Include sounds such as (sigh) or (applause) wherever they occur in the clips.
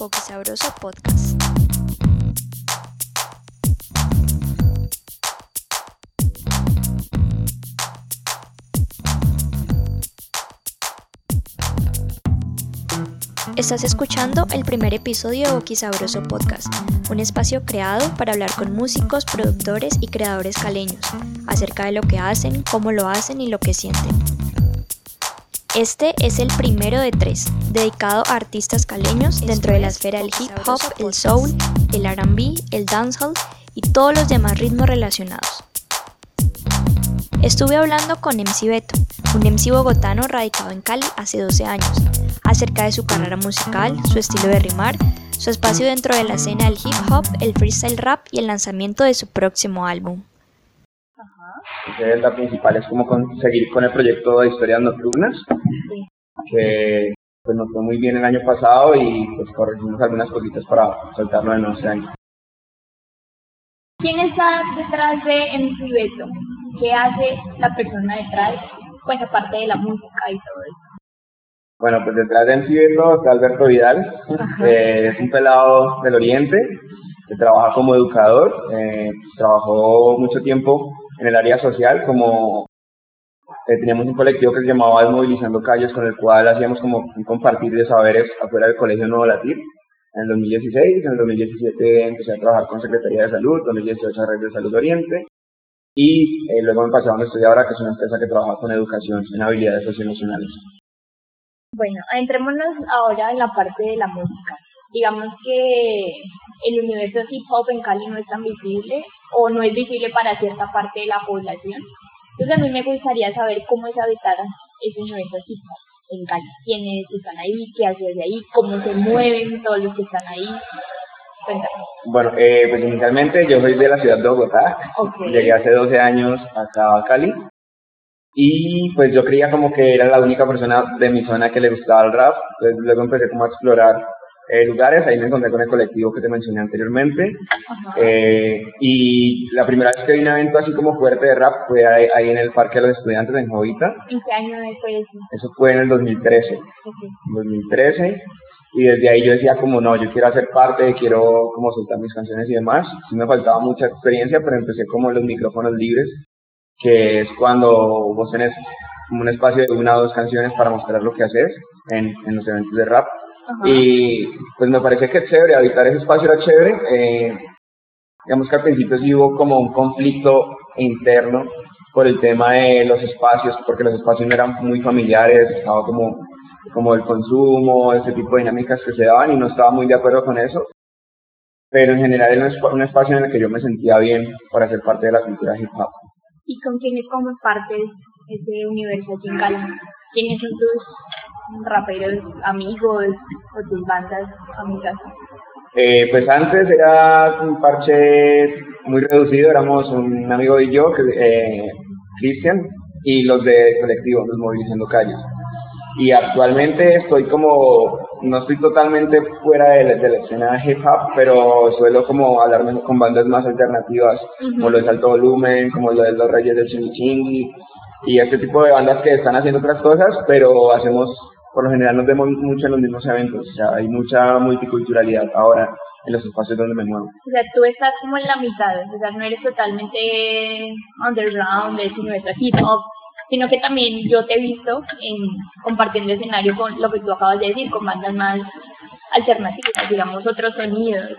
Poco Sabroso Podcast. Estás escuchando el primer episodio de Boquisabroso Podcast, un espacio creado para hablar con músicos, productores y creadores caleños acerca de lo que hacen, cómo lo hacen y lo que sienten. Este es el primero de tres, dedicado a artistas caleños dentro de la esfera del hip hop, el soul, el RB, el dancehall y todos los demás ritmos relacionados. Estuve hablando con MC Beto, un MC bogotano radicado en Cali hace 12 años, acerca de su carrera musical, su estilo de rimar, su espacio dentro de la escena del hip hop, el freestyle rap y el lanzamiento de su próximo álbum. Entonces, la principal es como seguir con el proyecto de historias nocturnas, que pues nos fue muy bien el año pasado y pues corregimos algunas cositas para soltarlo en este año. ¿Quién está detrás de MC Beto? ¿Qué hace la persona detrás? Pues aparte de la música y todo eso. Bueno, pues detrás de MC Beto está Alberto Vidal, eh, es un pelado del Oriente, que trabaja como educador, eh, trabajó mucho tiempo en el área social como eh, teníamos un colectivo que se llamaba Desmovilizando Calles con el cual hacíamos como un compartir de saberes afuera del Colegio Nuevo Latir en el 2016, en el 2017 empecé a trabajar con Secretaría de Salud, 2018 Red de Salud Oriente y eh, luego me pasé a una estudiadora que es una empresa que trabaja con educación en habilidades socioemocionales. Bueno, entrémonos ahora en la parte de la música. Digamos que el universo hip hop en Cali no es tan visible o no es visible para cierta parte de la población. Entonces a mí me gustaría saber cómo es habitar ese universo hop en Cali, quiénes están ahí, qué hace de ahí, cómo se mueven todos los que están ahí. Cuéntame. Bueno, eh, pues inicialmente yo soy de la ciudad de Bogotá, llegué hace 12 años acá a Cali y pues yo creía como que era la única persona de mi zona que le gustaba el rap, entonces luego empecé como a explorar eh, lugares, ahí me encontré con el colectivo que te mencioné anteriormente. Eh, y la primera vez que vi un evento así como fuerte de rap fue ahí, en el Parque de los Estudiantes en Jovita. ¿En qué año fue eso? Eso fue en el 2013. 2013. Y desde ahí yo decía como no, yo quiero hacer parte, quiero como soltar mis canciones y demás. Sí me faltaba mucha experiencia, pero empecé como los micrófonos libres, que es cuando vos tenés como un espacio de una o dos canciones para mostrar lo que haces en, en los eventos de rap. Y pues me parece que es chévere, habitar ese espacio era chévere. Eh, digamos que al principio sí hubo como un conflicto interno por el tema de los espacios, porque los espacios no eran muy familiares, estaba como, como el consumo, ese tipo de dinámicas que se daban y no estaba muy de acuerdo con eso. Pero en general era un espacio en el que yo me sentía bien para ser parte de la cultura hip hop. ¿Y con quiénes como parte de ese universo aquí ¿Quiénes son tus raperos amigos o tus bandas amigas? Eh, pues antes era un parche muy reducido, éramos un amigo y yo, eh, Cristian, y los de colectivo, los Movilizando Calles. Y actualmente estoy como, no estoy totalmente fuera de, la escena hip hop, pero suelo como hablarme con bandas más alternativas, como lo de Alto Volumen, como lo de Los Reyes del Chimichingui, y este tipo de bandas que están haciendo otras cosas, pero hacemos por lo general nos vemos mucho en los mismos eventos, o sea, hay mucha multiculturalidad ahora en los espacios donde me muevo. O sea, tú estás como en la mitad, o sea, no eres totalmente underground, de nuestra hip hop, sino que también yo te he visto en compartiendo escenario con lo que tú acabas de decir, con bandas más alternativas, digamos, otros sonidos.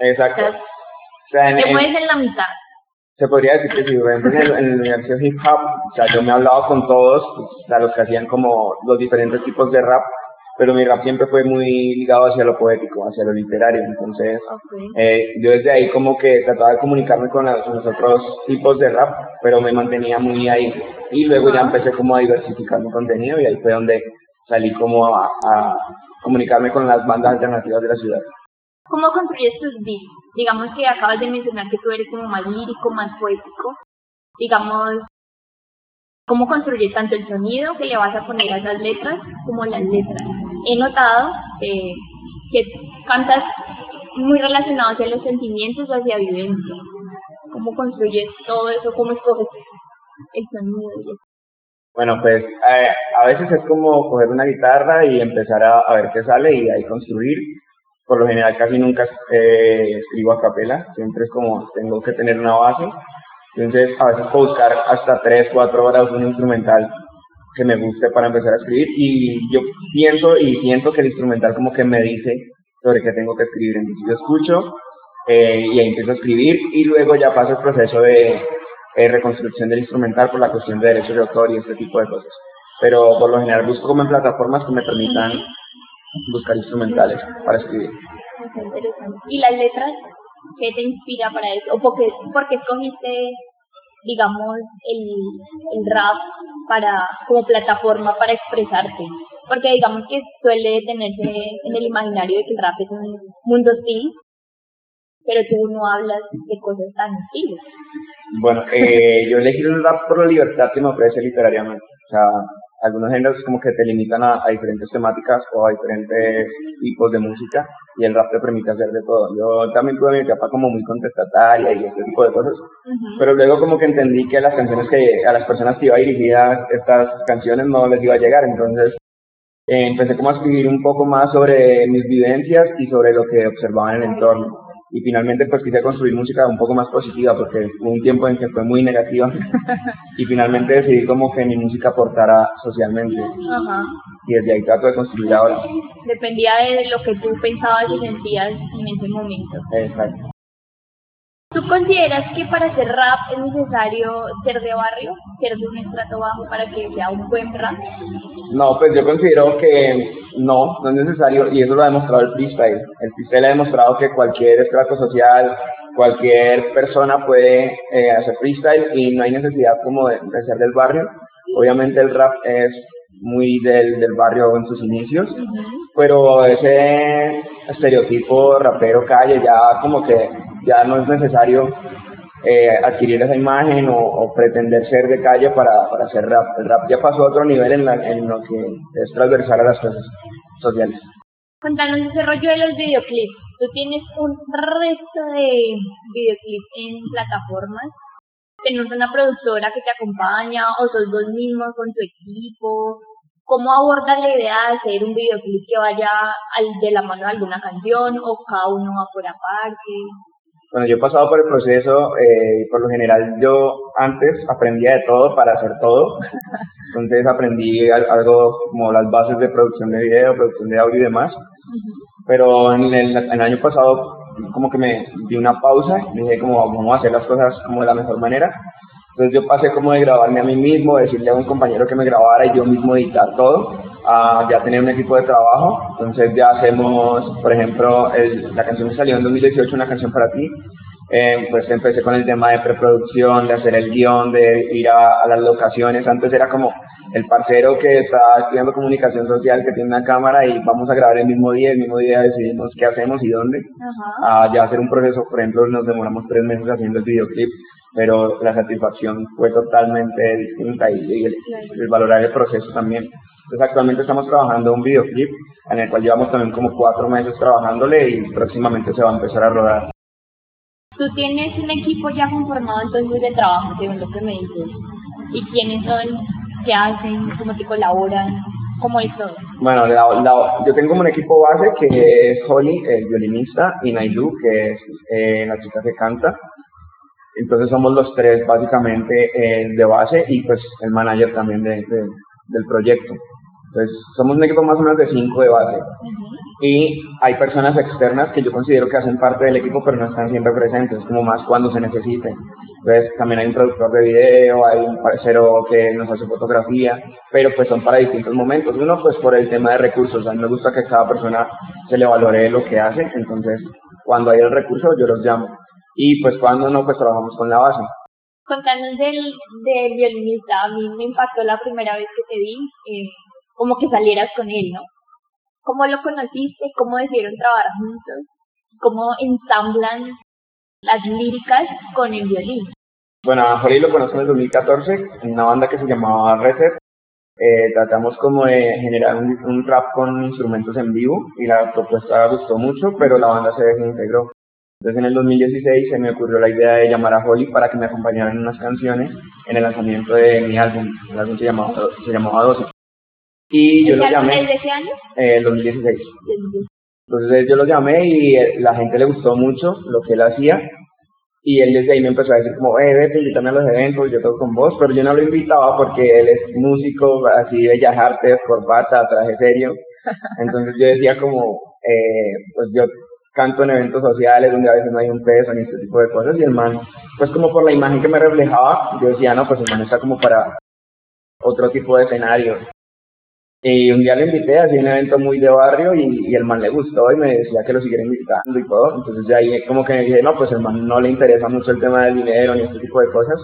Exacto. O sea, te mueves en la mitad se podría decir que si, por ejemplo, en el, universo hip hop, o sea, yo me he hablado con todos, o sea, los que hacían como los diferentes tipos de rap, pero mi rap siempre fue muy ligado hacia lo poético, hacia lo literario, entonces eh, yo desde ahí como que trataba de comunicarme con los, otros tipos de rap, pero me mantenía muy ahí, y luego ya empecé como a diversificar mi contenido, y ahí fue donde salí como a, a comunicarme con las bandas alternativas de la ciudad. ¿Cómo construyes tus beats? Digamos que acabas de mencionar que tú eres como más lírico, más poético. Digamos, ¿cómo construyes tanto el sonido que le vas a poner a esas letras como las letras? He notado eh, que cantas muy relacionado hacia los sentimientos, hacia vivencia. ¿Cómo construyes todo eso? ¿Cómo escoges el sonido? Bueno, pues eh, a veces es como coger una guitarra y empezar a ver qué sale y ahí construir por lo general casi nunca eh, escribo a capela, siempre es como tengo que tener una base. Entonces a veces puedo buscar hasta 3, 4 horas un instrumental que me guste para empezar a escribir y yo pienso y siento que el instrumental como que me dice sobre qué tengo que escribir. Entonces yo escucho eh, y empiezo a escribir y luego ya paso el proceso de eh, reconstrucción del instrumental por la cuestión de derechos de autor y este tipo de cosas. Pero por lo general busco como en plataformas que me permitan buscar instrumentales para escribir. ¿Y las letras? ¿Qué te inspira para eso? ¿O por qué, por qué escogiste, digamos, el, el rap para como plataforma para expresarte? Porque digamos que suele tenerse en el imaginario de que el rap es un mundo hostil, pero tú no hablas de cosas tan hostiles. Bueno, eh, yo elegí el rap por la libertad que me ofrece literariamente. O sea, algunos géneros como que te limitan a, diferentes temáticas o a diferentes tipos de música y el rap te permite hacer de todo. Yo también tuve mi etapa como muy contestataria y este tipo de cosas, pero luego como que entendí que las canciones que a las personas que iba dirigidas estas canciones no les iba a llegar, entonces eh, empecé como a escribir un poco más sobre mis vivencias y sobre lo que observaba en el entorno y finalmente pues quise construir música un poco más positiva porque hubo un tiempo en que fue muy negativa (laughs) y finalmente decidí como que mi música aportara socialmente y desde ahí trato de construir ahora. Dependía de lo que tú pensabas y sentías en ese momento. Exacto. ¿Tú consideras que para hacer rap es necesario ser de barrio, ser de un estrato bajo para que sea un buen rap? No, pues yo considero que no, no es necesario y eso lo ha demostrado el freestyle. El freestyle ha demostrado que cualquier estrato social, cualquier persona puede eh, hacer freestyle y no hay necesidad como de, ser del barrio. Obviamente el rap es muy del, del barrio en sus inicios, pero ese estereotipo rapero calle ya como que ya no es necesario eh, adquirir esa imagen o, pretender ser de calle para, para hacer rap. El rap ya pasó a otro nivel en, en lo que es transversal a las cosas sociales. Contanos ese rollo de los videoclips. Tú tienes un resto de videoclips en plataformas. Tienes una productora que te acompaña o sos vos mismos con tu equipo. ¿Cómo abordas la idea de hacer un videoclip que vaya al, de la mano de alguna canción o cada uno va por aparte? Bueno, yo he pasado por el proceso eh, y por lo general yo antes aprendía de todo para hacer todo. Entonces aprendí algo como las bases de producción de video, producción de audio y demás. Pero en el, año pasado como que me di una pausa y dije como vamos a hacer las cosas como de la mejor manera. Entonces yo pasé como de grabarme a mí mismo, decirle a un compañero que me grabara y yo mismo editar todo, a ya tener un equipo de trabajo. Entonces ya hacemos, por ejemplo, la canción que salió en 2018, una canción para ti. Eh, pues empecé con el tema de preproducción, de hacer el guion, de ir a, las locaciones. Antes era como el parcero que está estudiando comunicación social, que tiene una cámara y vamos a grabar el mismo día, el mismo día decidimos qué hacemos y dónde. A ya hacer un proceso, por ejemplo, nos demoramos tres meses haciendo el videoclip pero la satisfacción fue totalmente distinta y, el, valorar el proceso también. Entonces actualmente estamos trabajando un videoclip en el cual llevamos también como cuatro meses trabajándole y próximamente se va a empezar a rodar. Tú tienes un equipo ya conformado entonces de trabajo, según lo que me dices. ¿Y quiénes son? ¿Qué hacen? ¿Cómo te colaboran? ¿Cómo es todo? Bueno, yo tengo un equipo base que es Holly, el violinista, y Nailu, que es eh, la chica que canta. Entonces somos los tres básicamente eh, de base y pues el manager también de, del proyecto. Entonces somos un equipo más o menos de cinco de base. Y hay personas externas que yo considero que hacen parte del equipo pero no están siempre presentes, como más cuando se necesiten. Entonces también hay un productor de video, hay un parcero que nos hace fotografía, pero pues son para distintos momentos. Uno pues por el tema de recursos, a mí me gusta que cada persona se le valore lo que hace, entonces cuando hay el recurso yo los llamo y pues cuando no, pues trabajamos con la base. Contanos del, del violinista, a mí me impactó la primera vez que te vi, eh, como que salieras con él, ¿no? ¿Cómo lo conociste? ¿Cómo decidieron trabajar juntos? ¿Cómo ensamblan las líricas con el violín? Bueno, a Jorge lo conozco en el 2014 en una banda que se llamaba Reset. Eh, tratamos como de generar un, un, rap con instrumentos en vivo y la propuesta gustó mucho, pero la banda se desintegró. Entonces en el 2016 se me ocurrió la idea de llamar a Holly para que me acompañara en unas canciones en el lanzamiento de mi álbum. El álbum se llamaba, se llamaba 12. Y yo lo llamé. ¿El de ese año? Eh, el 2016. Entonces yo lo llamé y la gente le gustó mucho lo que él hacía y él desde ahí me empezó a decir como, eh, vete, invítame a los eventos, yo toco con vos, pero yo no lo invitaba porque él es músico, así de bellas artes, corbata, traje serio. (laughs) Entonces yo decía como, eh, pues yo canto en eventos sociales donde a veces no hay un peso ni este tipo de cosas y el man, pues como por la imagen que me reflejaba, yo decía, no, pues el man está como para otro tipo de escenario. Y un día le invité a un evento muy de barrio y, el man le gustó y me decía que lo siguiera invitando y todo. Entonces de ahí como que me dije, no, pues el man no le interesa mucho el tema del dinero ni este tipo de cosas.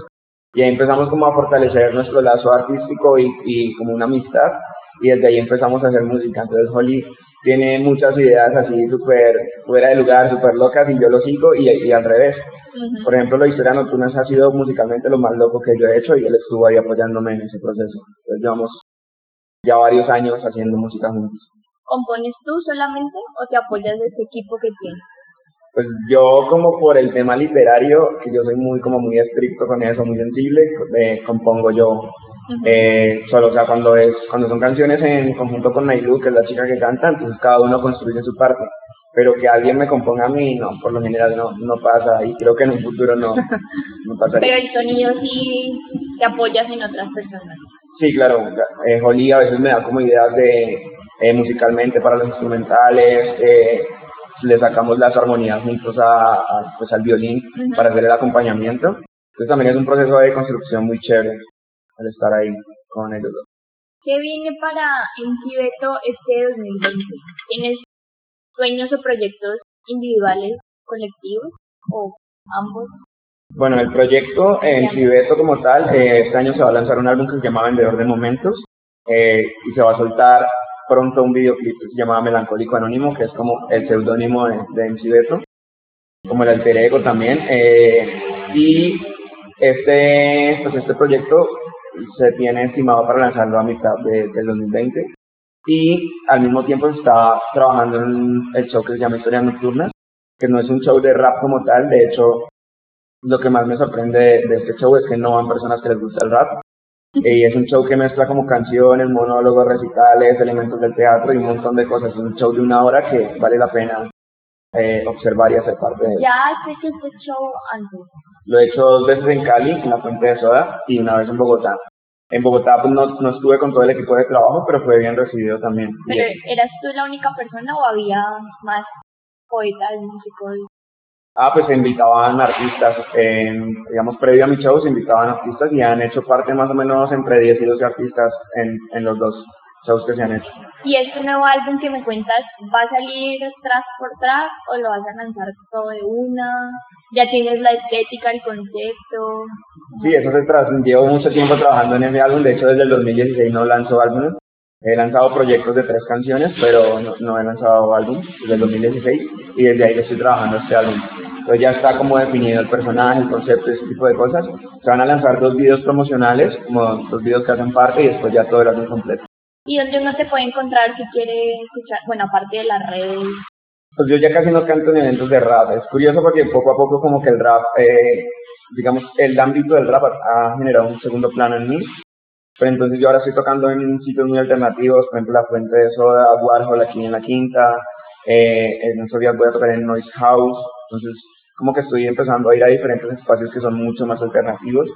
Y ahí empezamos como a fortalecer nuestro lazo artístico y, y como una amistad. Y desde ahí empezamos a hacer música. Entonces Holly tiene muchas ideas así súper fuera de lugar, súper locas y yo lo sigo y, y al revés. Por ejemplo, la historia nocturna ha sido musicalmente lo más loco que yo he hecho y él estuvo ahí apoyándome en ese proceso. Entonces llevamos ya varios años haciendo música juntos. ¿Compones tú solamente o te apoyas de este equipo que tienes? Pues yo como por el tema literario, que yo soy muy como muy estricto con eso, muy sensible, eh, compongo yo eh, solo, o sea, cuando es cuando son canciones en conjunto con Nailu, que es la chica que canta, entonces cada uno construye su parte. Pero que alguien me componga a mí, no, por lo general no, no pasa y creo que en un futuro no, no pasaría. Pero el sonido sí te apoyas en otras personas. Sí, claro. Eh, Holly a veces me da como ideas de eh, musicalmente para los instrumentales. Eh, le sacamos las armonías juntos a, pues, al violín para hacer el acompañamiento. Entonces también es un proceso de construcción muy chévere al estar ahí con ellos dos. ¿Qué viene para Encibeto este 2020? ¿Tienes sueños o proyectos individuales, colectivos o ambos? Bueno, el proyecto en Cibeto como tal, eh, este año se va a lanzar un álbum que se llama Vendedor de Momentos eh, y se va a soltar pronto un videoclip que se llama Melancólico Anónimo, que es como el seudónimo de, de como el alter ego también. Eh, y este, pues este proyecto se tiene estimado para lanzarlo a mitad de, del 2020 y al mismo tiempo está trabajando en el show que se llama Historias Nocturnas, que no es un show de rap como tal, de hecho lo que más me sorprende de, este show es que no van personas que les gusta el rap. Y es un show que mezcla como canciones, monólogos, recitales, elementos del teatro y un montón de cosas. Es un show de una hora que vale la pena eh, observar y hacer parte de él. ¿Ya has hecho este show antes? Lo he hecho dos veces en Cali, en la Fuente de Soda, y una vez en Bogotá. En Bogotá pues, no, no estuve con todo el equipo de trabajo, pero fue bien recibido también. ¿Pero eras tú la única persona o había más poetas, músicos? Ah, pues se invitaban artistas, digamos, previo a mi show se invitaban artistas y han hecho parte más o menos entre 10 y 12 artistas en, en los dos shows que se han hecho. ¿Y este nuevo álbum que me cuentas va a salir track por track o lo vas a lanzar todo de una? ¿Ya tienes la estética, el concepto? Sí, eso se trata. Llevo mucho tiempo trabajando en ese álbum, de hecho desde el 2016 no lanzo álbumes. He lanzado proyectos de tres canciones, pero no, no he lanzado álbum desde el 2016 y desde ahí estoy trabajando este álbum. Entonces ya está como definido el personaje, el concepto, ese tipo de cosas. Se van a lanzar dos videos promocionales, como dos videos que hacen parte y después ya todo el álbum completo. ¿Y dónde uno se puede encontrar si quiere escuchar, bueno, aparte de las redes? Pues yo ya casi no canto en eventos de rap. Es curioso porque poco a poco como que el rap, eh, digamos, el ámbito del rap ha generado un segundo plano en mí. Pero entonces yo ahora estoy tocando en sitios muy alternativos, por ejemplo La Fuente de Soda, Warhol aquí en la Quinta, eh, en estos días voy a tocar en Noise House, entonces como que estoy empezando a ir a diferentes espacios que son mucho más alternativos,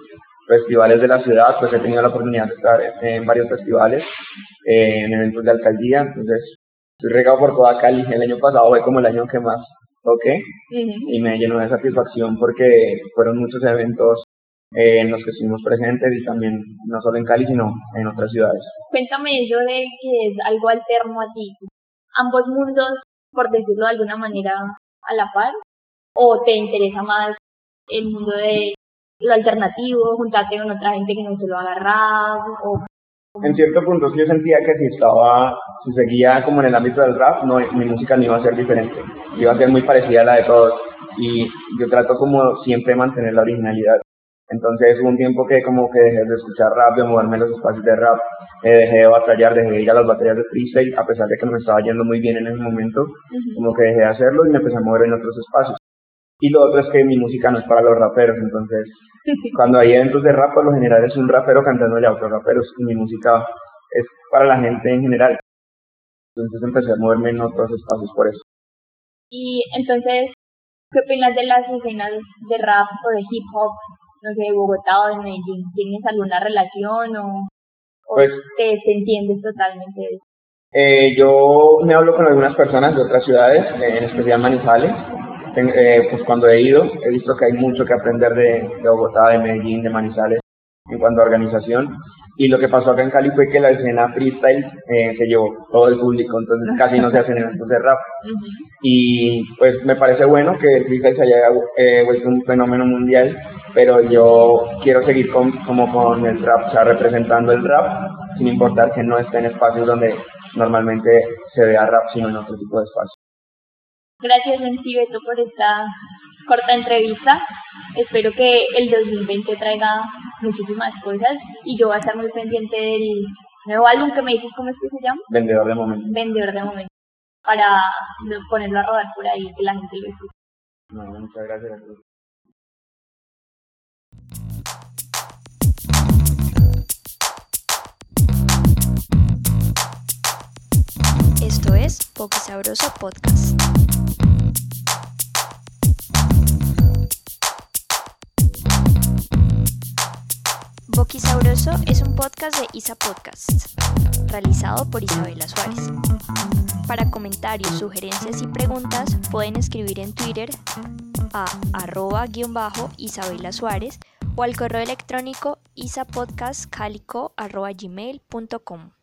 festivales de la ciudad, pues he tenido la oportunidad de estar en varios festivales, eh, en eventos de alcaldía, entonces estoy regado por toda Cali, el año pasado fue como el año que más toqué y me llenó de satisfacción porque fueron muchos eventos eh, en los que estuvimos presentes y también no solo en Cali, sino en otras ciudades. Cuéntame eso de que es algo alterno a ti. ¿Ambos mundos, por decirlo de alguna manera, a la par? ¿O te interesa más el mundo de lo alternativo, juntarte con otra gente que no se lo haga rap? O... En cierto punto sí yo sentía que si estaba, si seguía como en el ámbito del rap, no, mi música no iba a ser diferente, iba a ser muy parecida a la de todos. Y yo trato como siempre mantener la originalidad. Entonces hubo un tiempo que como que dejé de escuchar rap, de moverme en los espacios de rap, eh, dejé de batallar, dejé de ir a las batallas de freestyle, a pesar de que me estaba yendo muy bien en ese momento, como que dejé de hacerlo y me empecé a mover en otros espacios. Y lo otro es que mi música no es para los raperos, entonces (laughs) cuando hay eventos de rap, por lo general es un rapero cantándole a otros raperos y mi música es para la gente en general. Entonces empecé a moverme en otros espacios por eso. Y entonces, ¿qué opinas de las escenas de rap o de hip hop, no sé, de Bogotá o de Medellín? ¿Tienes alguna relación o, Pues- te, te entiendes totalmente de eso? Eh, yo me hablo con algunas personas de otras ciudades, eh, en especial Manizales. Eh, pues cuando he ido, he visto que hay mucho que aprender de, de Bogotá, de Medellín, de Manizales en cuanto a organización. Y lo que pasó acá en Cali fue que la escena freestyle eh, se llevó todo el público, entonces casi no se hacen eventos de rap. Y pues me parece bueno que el freestyle se haya eh, vuelto un fenómeno mundial, pero yo quiero seguir con, como con el rap, o sea, representando el rap, sin importar que no esté en espacios donde normalmente se vea rap, sino en otro tipo de espacios. Gracias, Nancy Beto, por esta corta entrevista. Espero que el 2020 traiga muchísimas cosas y yo voy a estar muy pendiente del nuevo álbum que me dices, ¿cómo es que se llama? Vendedor de momento. Vendedor de momento, para ponerlo a rodar por ahí que la gente lo escuche. No, muchas gracias a. Poco Sabroso Podcast. Boqui Sabroso es un podcast de Isa Podcasts, realizado por Isabela Suárez. Para comentarios, sugerencias y preguntas pueden escribir en Twitter a arroba guion bajo Isabela Suárez o al correo electrónico isapodcastcalico arroba gmail.com.